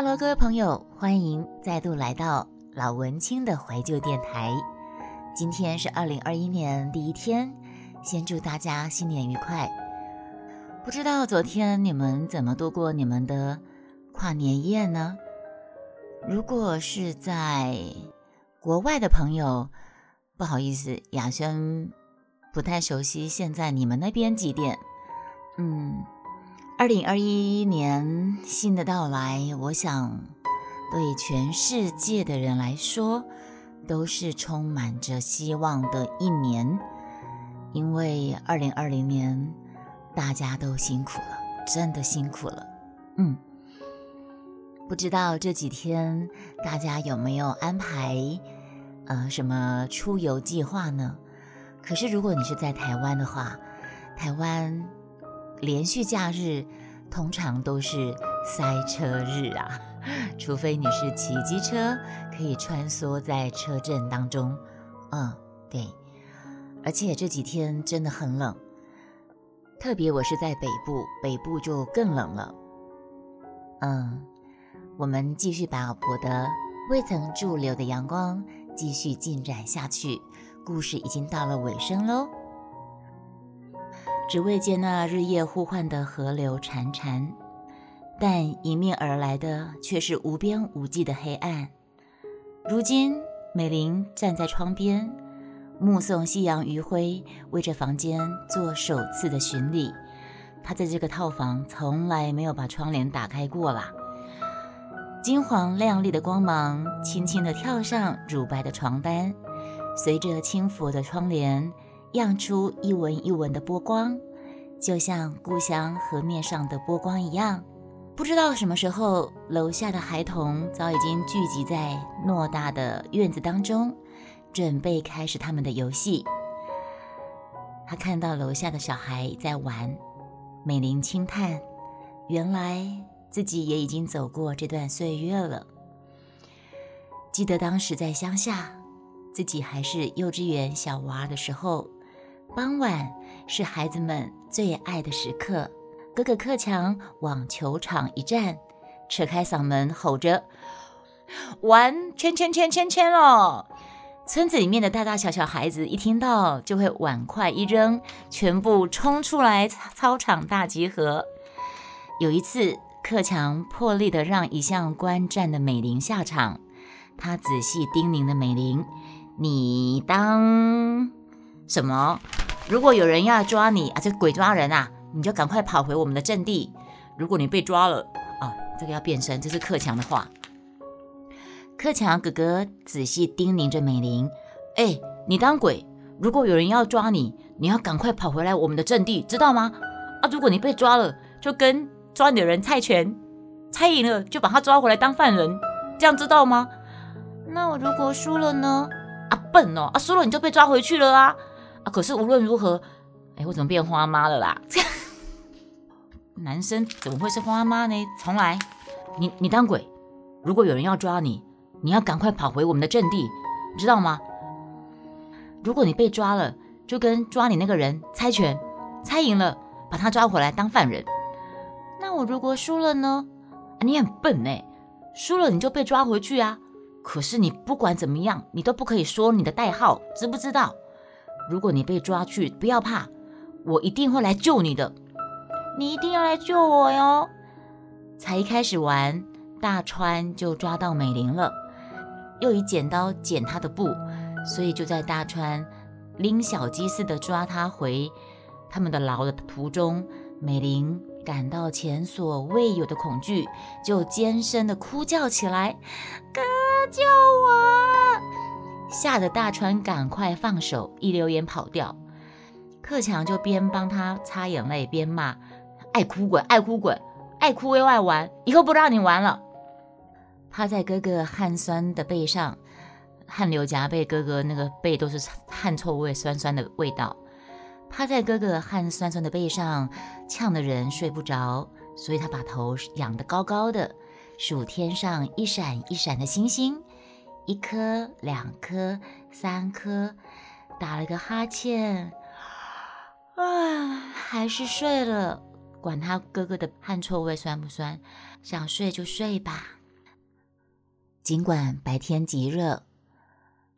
Hello，各位朋友，欢迎再度来到老文青的怀旧电台。今天是二零二一年第一天，先祝大家新年愉快。不知道昨天你们怎么度过你们的跨年夜呢？如果是在国外的朋友，不好意思，雅轩不太熟悉现在你们那边几点。嗯。二零二一年新的到来，我想对全世界的人来说都是充满着希望的一年，因为二零二零年大家都辛苦了，真的辛苦了。嗯，不知道这几天大家有没有安排呃什么出游计划呢？可是如果你是在台湾的话，台湾。连续假日通常都是塞车日啊，除非你是骑机车，可以穿梭在车阵当中。嗯，对，而且这几天真的很冷，特别我是在北部，北部就更冷了。嗯，我们继续把我的未曾驻留的阳光继续进展下去，故事已经到了尾声喽。只为见那日夜呼唤的河流潺潺，但迎面而来的却是无边无际的黑暗。如今，美玲站在窗边，目送夕阳余晖为这房间做首次的巡礼。她在这个套房从来没有把窗帘打开过啦。金黄亮丽的光芒轻轻地跳上乳白的床单，随着轻拂的窗帘。漾出一纹一纹的波光，就像故乡河面上的波光一样。不知道什么时候，楼下的孩童早已经聚集在偌大的院子当中，准备开始他们的游戏。他看到楼下的小孩在玩，美玲轻叹：原来自己也已经走过这段岁月了。记得当时在乡下，自己还是幼稚园小娃的时候。傍晚是孩子们最爱的时刻，哥哥克强往球场一站，扯开嗓门吼着：“玩圈圈圈圈圈喽！”村子里面的大大小小孩子一听到，就会碗筷一扔，全部冲出来操场大集合。有一次，克强破例的让一向观战的美玲下场，他仔细叮咛的美玲：“你当什么？”如果有人要抓你啊，这鬼抓人啊，你就赶快跑回我们的阵地。如果你被抓了啊，这个要变身，这是克强的话。克强哥哥仔细叮咛着美玲：“哎，你当鬼，如果有人要抓你，你要赶快跑回来我们的阵地，知道吗？啊，如果你被抓了，就跟抓你的人猜拳，猜赢了就把他抓回来当犯人，这样知道吗？那我如果输了呢？啊，笨哦，啊，输了你就被抓回去了啊。”可是无论如何，哎，我怎么变花妈了啦？这样男生怎么会是花妈呢？重来，你你当鬼，如果有人要抓你，你要赶快跑回我们的阵地，知道吗？如果你被抓了，就跟抓你那个人猜拳，猜赢了把他抓回来当犯人。那我如果输了呢？啊你很笨哎，输了你就被抓回去啊。可是你不管怎么样，你都不可以说你的代号，知不知道？如果你被抓去，不要怕，我一定会来救你的。你一定要来救我哟！才一开始玩，大川就抓到美玲了，又以剪刀剪她的布，所以就在大川拎小鸡似的抓她回他们的牢的途中，美玲感到前所未有的恐惧，就尖声的哭叫起来：“哥，救我！”吓得大川赶快放手，一溜烟跑掉。克强就边帮他擦眼泪，边骂：“爱哭鬼，爱哭鬼，爱哭又爱玩，以后不让你玩了。”趴在哥哥汗酸的背上，汗流浃背，哥哥那个背都是汗臭味，酸酸的味道。趴在哥哥汗酸酸的背上，呛的人睡不着，所以他把头仰得高高的，数天上一闪一闪的星星。一颗，两颗，三颗，打了个哈欠，啊，还是睡了。管他哥哥的汗臭味酸不酸，想睡就睡吧。尽管白天极热，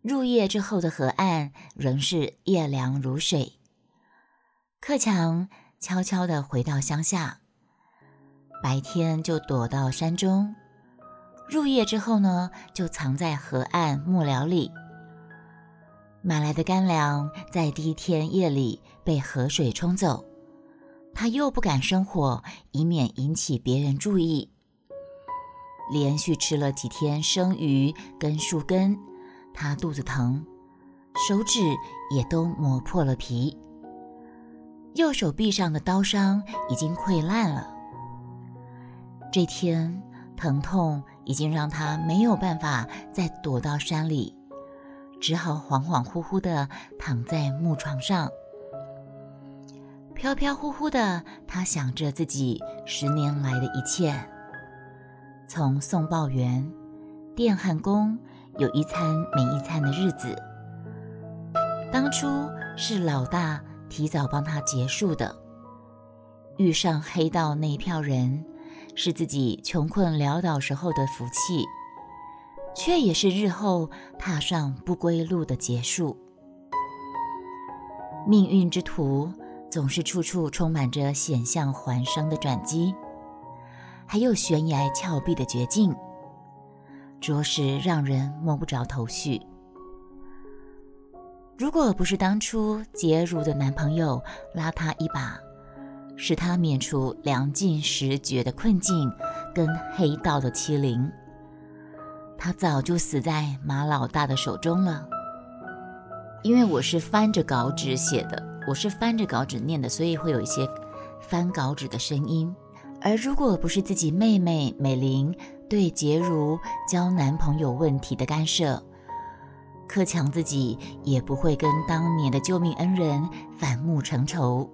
入夜之后的河岸仍是夜凉如水。克强悄悄地回到乡下，白天就躲到山中，入夜之后呢，就藏在河岸木寮里。买来的干粮在第一天夜里被河水冲走，他又不敢生火，以免引起别人注意。连续吃了几天生鱼跟树根，他肚子疼，手指也都磨破了皮，右手臂上的刀伤已经溃烂了。这天疼痛已经让他没有办法再躲到山里。只好恍恍惚惚地躺在木床上，飘飘忽忽的，他想着自己十年来的一切：从送报员、电焊工有一餐没一餐的日子，当初是老大提早帮他结束的；遇上黑道那一票人，是自己穷困潦倒时候的福气。却也是日后踏上不归路的结束。命运之途总是处处充满着险象环生的转机，还有悬崖峭壁的绝境，着实让人摸不着头绪。如果不是当初杰如的男朋友拉她一把，使他免除粮尽时绝的困境跟黑道的欺凌。他早就死在马老大的手中了。因为我是翻着稿纸写的，我是翻着稿纸念的，所以会有一些翻稿纸的声音。而如果不是自己妹妹美玲对杰如交男朋友问题的干涉，克强自己也不会跟当年的救命恩人反目成仇。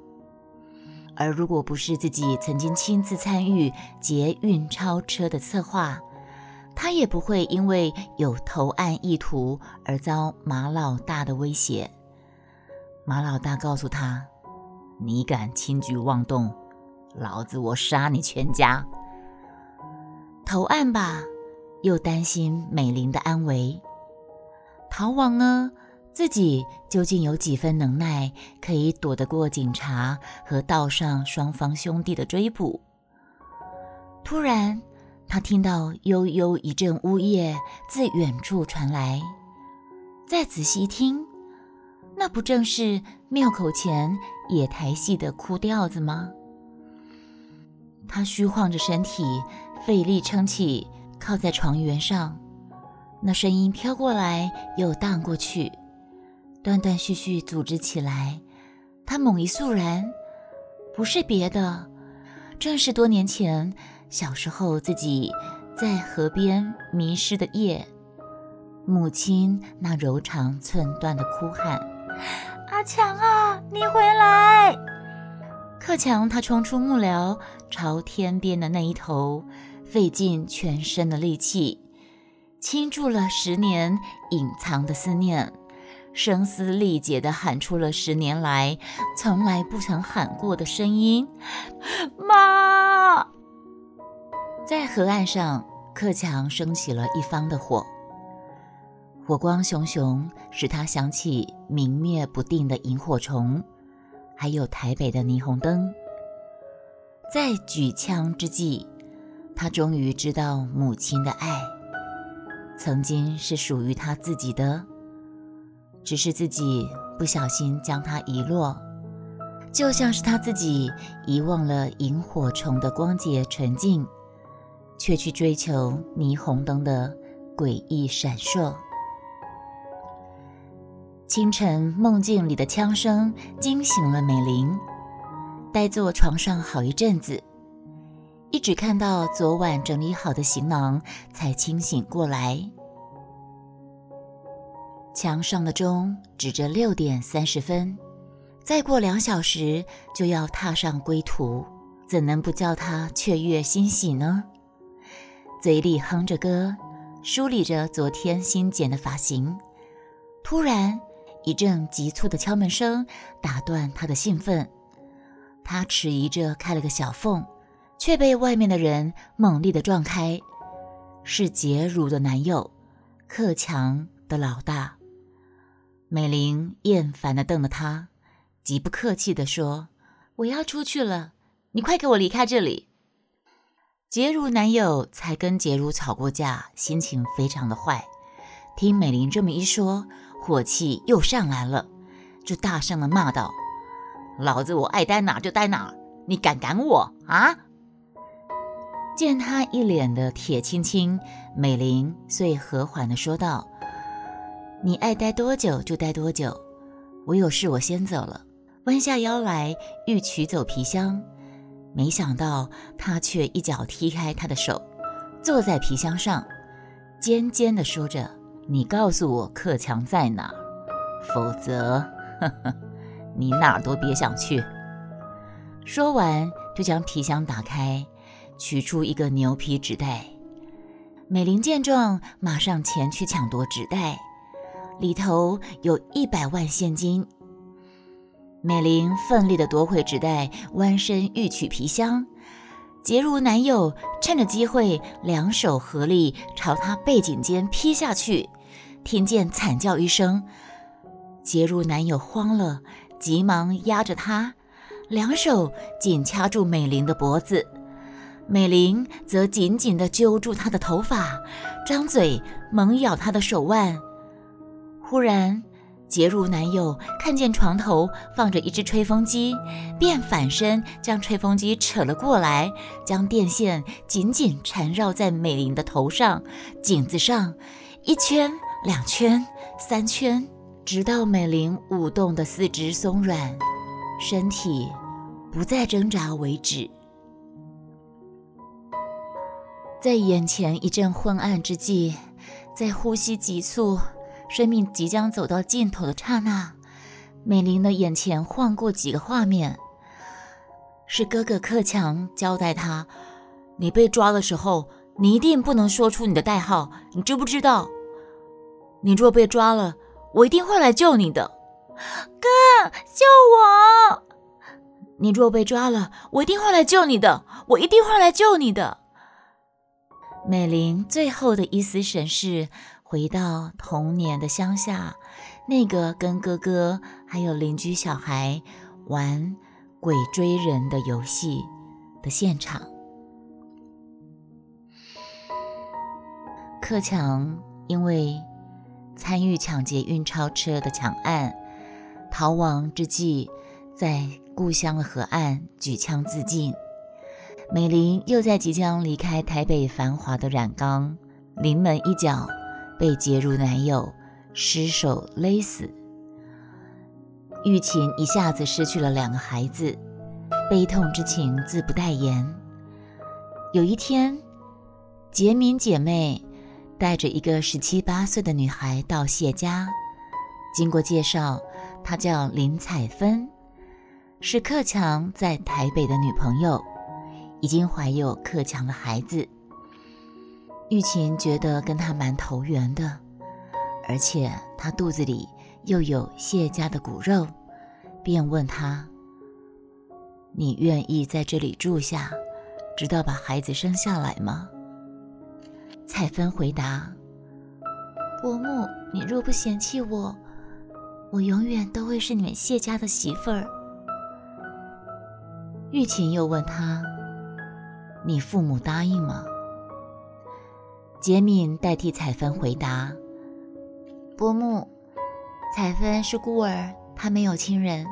而如果不是自己曾经亲自参与捷运超车的策划，他也不会因为有投案意图而遭马老大的威胁。马老大告诉他：“你敢轻举妄动，老子我杀你全家。”投案吧，又担心美玲的安危；逃亡呢，自己究竟有几分能耐，可以躲得过警察和道上双方兄弟的追捕？突然。他听到悠悠一阵呜咽自远处传来，再仔细听，那不正是庙口前野台戏的哭调子吗？他虚晃着身体，费力撑起，靠在床缘上。那声音飘过来又荡过去，断断续续组织起来。他猛一肃然，不是别的，正是多年前。小时候，自己在河边迷失的夜，母亲那柔肠寸断的哭喊：“阿强啊，你回来！”克强他冲出幕僚，朝天边的那一头，费尽全身的力气，倾注了十年隐藏的思念，声嘶力竭地喊出了十年来从来不曾喊过的声音：“妈！”在河岸上，克强升起了一方的火，火光熊熊，使他想起明灭不定的萤火虫，还有台北的霓虹灯。在举枪之际，他终于知道母亲的爱，曾经是属于他自己的，只是自己不小心将它遗落，就像是他自己遗忘了萤火虫的光洁纯净。却去追求霓虹灯的诡异闪烁。清晨梦境里的枪声惊醒了美玲，呆坐床上好一阵子，一直看到昨晚整理好的行囊，才清醒过来。墙上的钟指着六点三十分，再过两小时就要踏上归途，怎能不叫他雀跃欣喜呢？嘴里哼着歌，梳理着昨天新剪的发型。突然，一阵急促的敲门声打断他的兴奋。他迟疑着开了个小缝，却被外面的人猛力的撞开。是杰如的男友，克强的老大。美玲厌烦的瞪着他，极不客气的说：“我要出去了，你快给我离开这里。”杰如男友才跟杰如吵过架，心情非常的坏。听美玲这么一说，火气又上来了，就大声的骂道：“老子我爱待哪就待哪，你敢赶我啊！”见他一脸的铁青青，美玲遂和缓的说道：“你爱待多久就待多久，我有事我先走了。”弯下腰来欲取走皮箱。没想到他却一脚踢开他的手，坐在皮箱上，尖尖地说着：“你告诉我克强在哪，否则，呵呵，你哪儿都别想去。”说完，就将皮箱打开，取出一个牛皮纸袋。美玲见状，马上前去抢夺纸袋，里头有一百万现金。美玲奋力地夺回纸袋，弯身欲取皮箱。杰如男友趁着机会，两手合力朝她背颈间劈下去。听见惨叫一声，杰如男友慌了，急忙压着她，两手紧掐住美玲的脖子。美玲则紧紧地揪住他的头发，张嘴猛咬他的手腕。忽然。杰如男友看见床头放着一只吹风机，便反身将吹风机扯了过来，将电线紧紧缠绕在美玲的头上、颈子上，一圈、两圈、三圈，直到美玲舞动的四肢松软，身体不再挣扎为止。在眼前一阵昏暗之际，在呼吸急促。生命即将走到尽头的刹那，美玲的眼前晃过几个画面。是哥哥克强交代他：“你被抓的时候，你一定不能说出你的代号，你知不知道？你若被抓了，我一定会来救你的。”哥，救我！你若被抓了，我一定会来救你的，我一定会来救你的。美玲最后的一丝神是。回到童年的乡下，那个跟哥哥还有邻居小孩玩鬼追人的游戏的现场。克强因为参与抢劫运钞车的抢案，逃亡之际，在故乡的河岸举枪自尽。美玲又在即将离开台北繁华的染缸临门一脚。被劫如男友失手勒死，玉琴一下子失去了两个孩子，悲痛之情自不待言。有一天，杰敏姐妹带着一个十七八岁的女孩到谢家，经过介绍，她叫林彩芬，是克强在台北的女朋友，已经怀有克强的孩子。玉琴觉得跟他蛮投缘的，而且他肚子里又有谢家的骨肉，便问他：“你愿意在这里住下，直到把孩子生下来吗？”蔡芬回答：“伯母，你若不嫌弃我，我永远都会是你们谢家的媳妇儿。”玉琴又问他：“你父母答应吗？”杰敏代替彩芬回答：“伯母，彩芬是孤儿，她没有亲人。”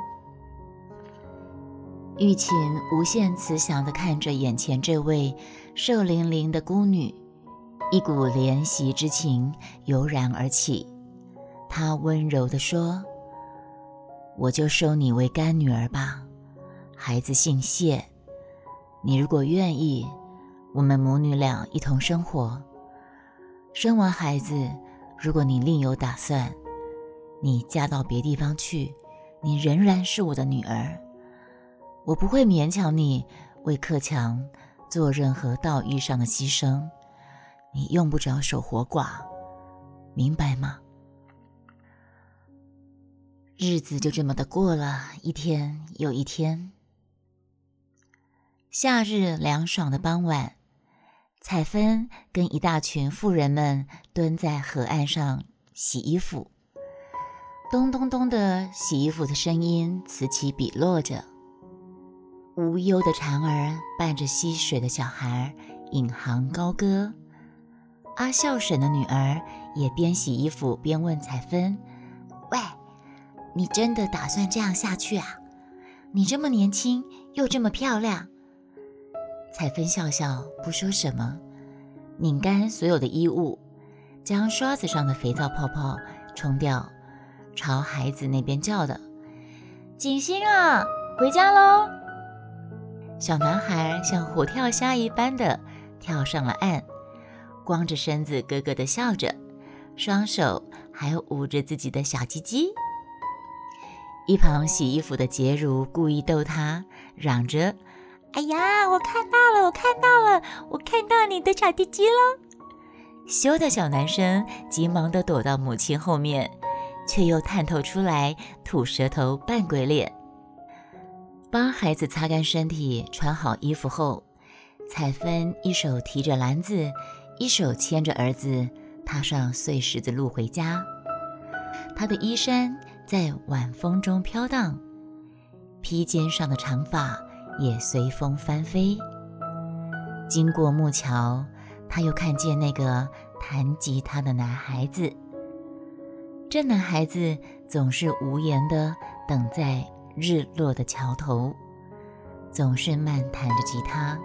玉琴无限慈祥地看着眼前这位瘦伶伶的孤女，一股怜惜之情油然而起。她温柔地说：“我就收你为干女儿吧，孩子姓谢。你如果愿意，我们母女俩一同生活。”生完孩子，如果你另有打算，你嫁到别地方去，你仍然是我的女儿。我不会勉强你为克强做任何道义上的牺牲，你用不着守活寡，明白吗？日子就这么的过了一天又一天。夏日凉爽的傍晚。彩芬跟一大群妇人们蹲在河岸上洗衣服，咚咚咚的洗衣服的声音此起彼落着。无忧的蝉儿伴着溪水的小孩引吭高歌。阿孝婶的女儿也边洗衣服边问彩芬：“喂，你真的打算这样下去啊？你这么年轻又这么漂亮。”彩芬笑笑不说什么，拧干所有的衣物，将刷子上的肥皂泡泡冲掉，朝孩子那边叫的：“景星啊，回家喽！”小男孩像虎跳虾一般的跳上了岸。光着身子，咯咯的笑着，双手还捂着自己的小鸡鸡。一旁洗衣服的洁如故意逗他，嚷着：“哎呀，我看到了，我看到了，我看到你的小鸡鸡了！”羞的小男生急忙地躲到母亲后面，却又探头出来吐舌头扮鬼脸。帮孩子擦干身体，穿好衣服后，彩芬一手提着篮子。一手牵着儿子，踏上碎石子路回家。他的衣衫在晚风中飘荡，披肩上的长发也随风翻飞。经过木桥，他又看见那个弹吉他的男孩子。这男孩子总是无言地等在日落的桥头，总是慢弹着吉他，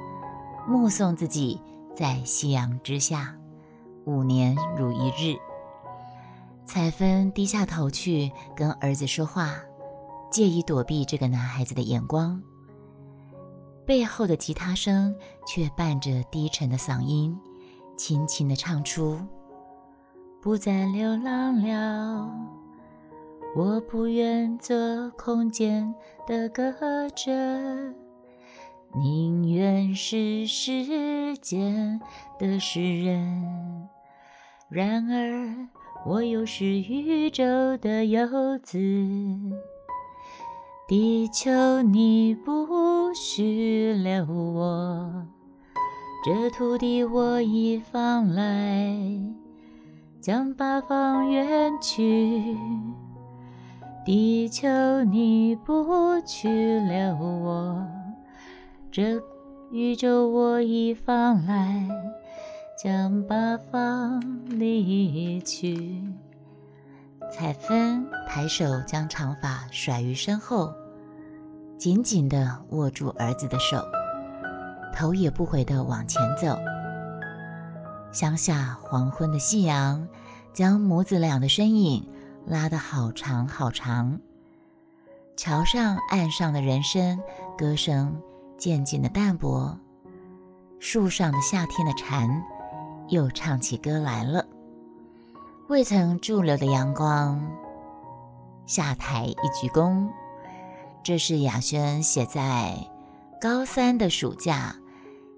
目送自己。在夕阳之下，五年如一日。彩芬低下头去跟儿子说话，介意躲避这个男孩子的眼光。背后的吉他声却伴着低沉的嗓音，轻轻地唱出：“不再流浪了，我不愿做空间的歌者。”宁愿是世间的诗人，然而我又是宇宙的游子。地球，你不许留我，这土地我已放来，将八方远去。地球，你不去留我。这宇宙我已放来，将八方离去。彩芬抬手将长发甩于身后，紧紧地握住儿子的手，头也不回地往前走。乡下黄昏的夕阳，将母子俩的身影拉得好长好长。桥上岸上的人声歌声。渐渐的淡薄，树上的夏天的蝉又唱起歌来了。未曾驻留的阳光，下台一鞠躬。这是雅轩写在高三的暑假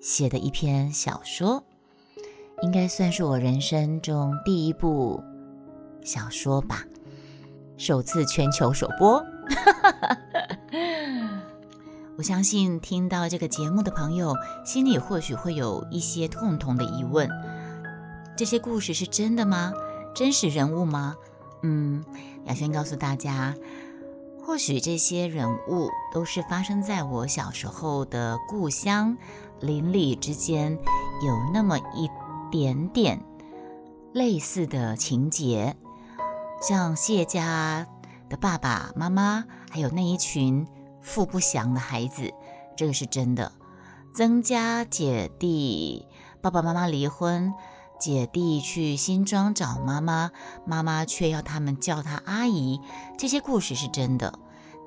写的一篇小说，应该算是我人生中第一部小说吧，首次全球首播。我相信听到这个节目的朋友，心里或许会有一些共同的疑问：这些故事是真的吗？真实人物吗？嗯，雅轩告诉大家，或许这些人物都是发生在我小时候的故乡邻里之间，有那么一点点类似的情节，像谢家的爸爸妈妈，还有那一群。富不祥的孩子，这个是真的。曾家姐弟爸爸妈妈离婚，姐弟去新庄找妈妈，妈妈却要他们叫她阿姨。这些故事是真的，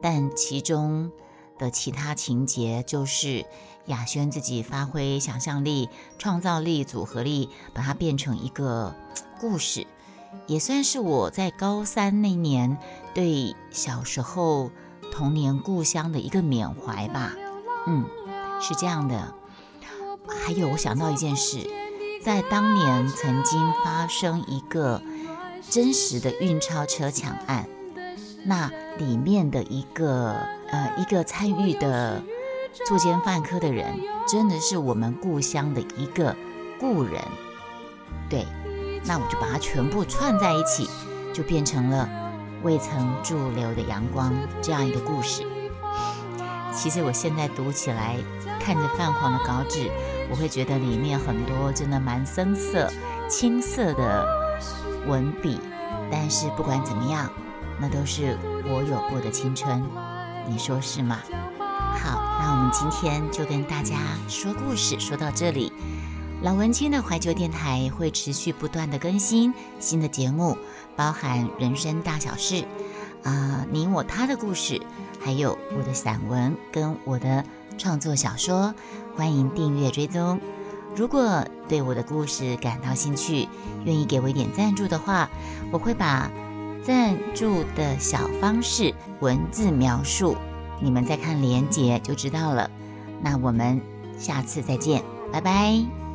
但其中的其他情节就是雅轩自己发挥想象力、创造力、组合力，把它变成一个故事，也算是我在高三那年对小时候。童年故乡的一个缅怀吧，嗯，是这样的。还有，我想到一件事，在当年曾经发生一个真实的运钞车抢案，那里面的一个呃一个参与的作奸犯科的人，真的是我们故乡的一个故人。对，那我就把它全部串在一起，就变成了未曾驻留的阳光这样一个故事。其实我现在读起来，看着泛黄的稿纸，我会觉得里面很多真的蛮深色、青涩的文笔。但是不管怎么样，那都是我有过的青春，你说是吗？好，那我们今天就跟大家说故事，说到这里。老文青的怀旧电台会持续不断的更新新的节目，包含人生大小事，啊，你我他的故事。还有我的散文跟我的创作小说，欢迎订阅追踪。如果对我的故事感到兴趣，愿意给我一点赞助的话，我会把赞助的小方式文字描述，你们再看连接就知道了。那我们下次再见，拜拜。